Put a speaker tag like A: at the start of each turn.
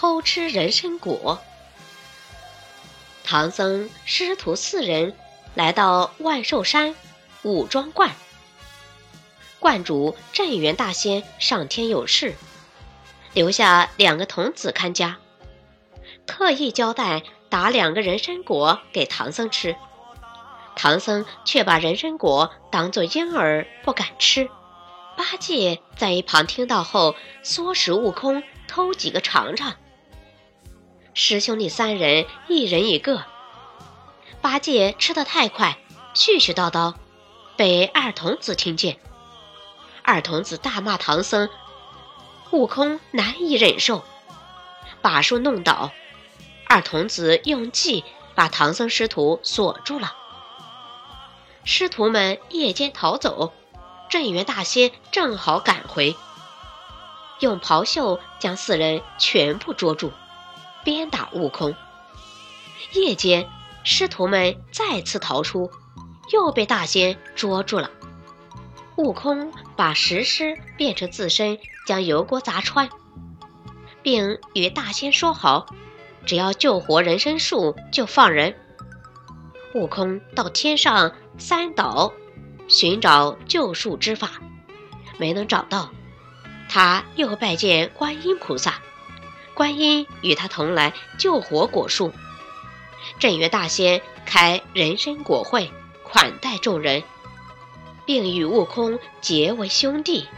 A: 偷吃人参果。唐僧师徒四人来到万寿山五庄观，观主镇元大仙上天有事，留下两个童子看家，特意交代打两个人参果给唐僧吃。唐僧却把人参果当作婴儿不敢吃。八戒在一旁听到后，唆使悟空偷几个尝尝。师兄弟三人一人一个。八戒吃得太快，絮絮叨叨，被二童子听见。二童子大骂唐僧，悟空难以忍受，把树弄倒。二童子用计把唐僧师徒锁住了。师徒们夜间逃走，镇元大仙正好赶回，用袍袖将四人全部捉住，鞭打悟空。夜间，师徒们再次逃出，又被大仙捉住了。悟空把石狮变成自身，将油锅砸穿，并与大仙说好，只要救活人参树就放人。悟空到天上。三岛寻找救树之法，没能找到，他又拜见观音菩萨，观音与他同来救活果树。镇元大仙开人参果会，款待众人，并与悟空结为兄弟。